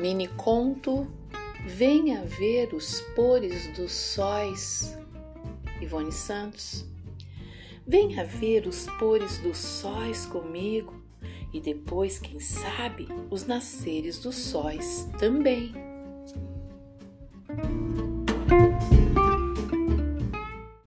Mini conto Venha ver os pores dos sóis. Ivone Santos. Venha ver os pores dos sóis comigo e depois, quem sabe, os nasceres dos sóis também.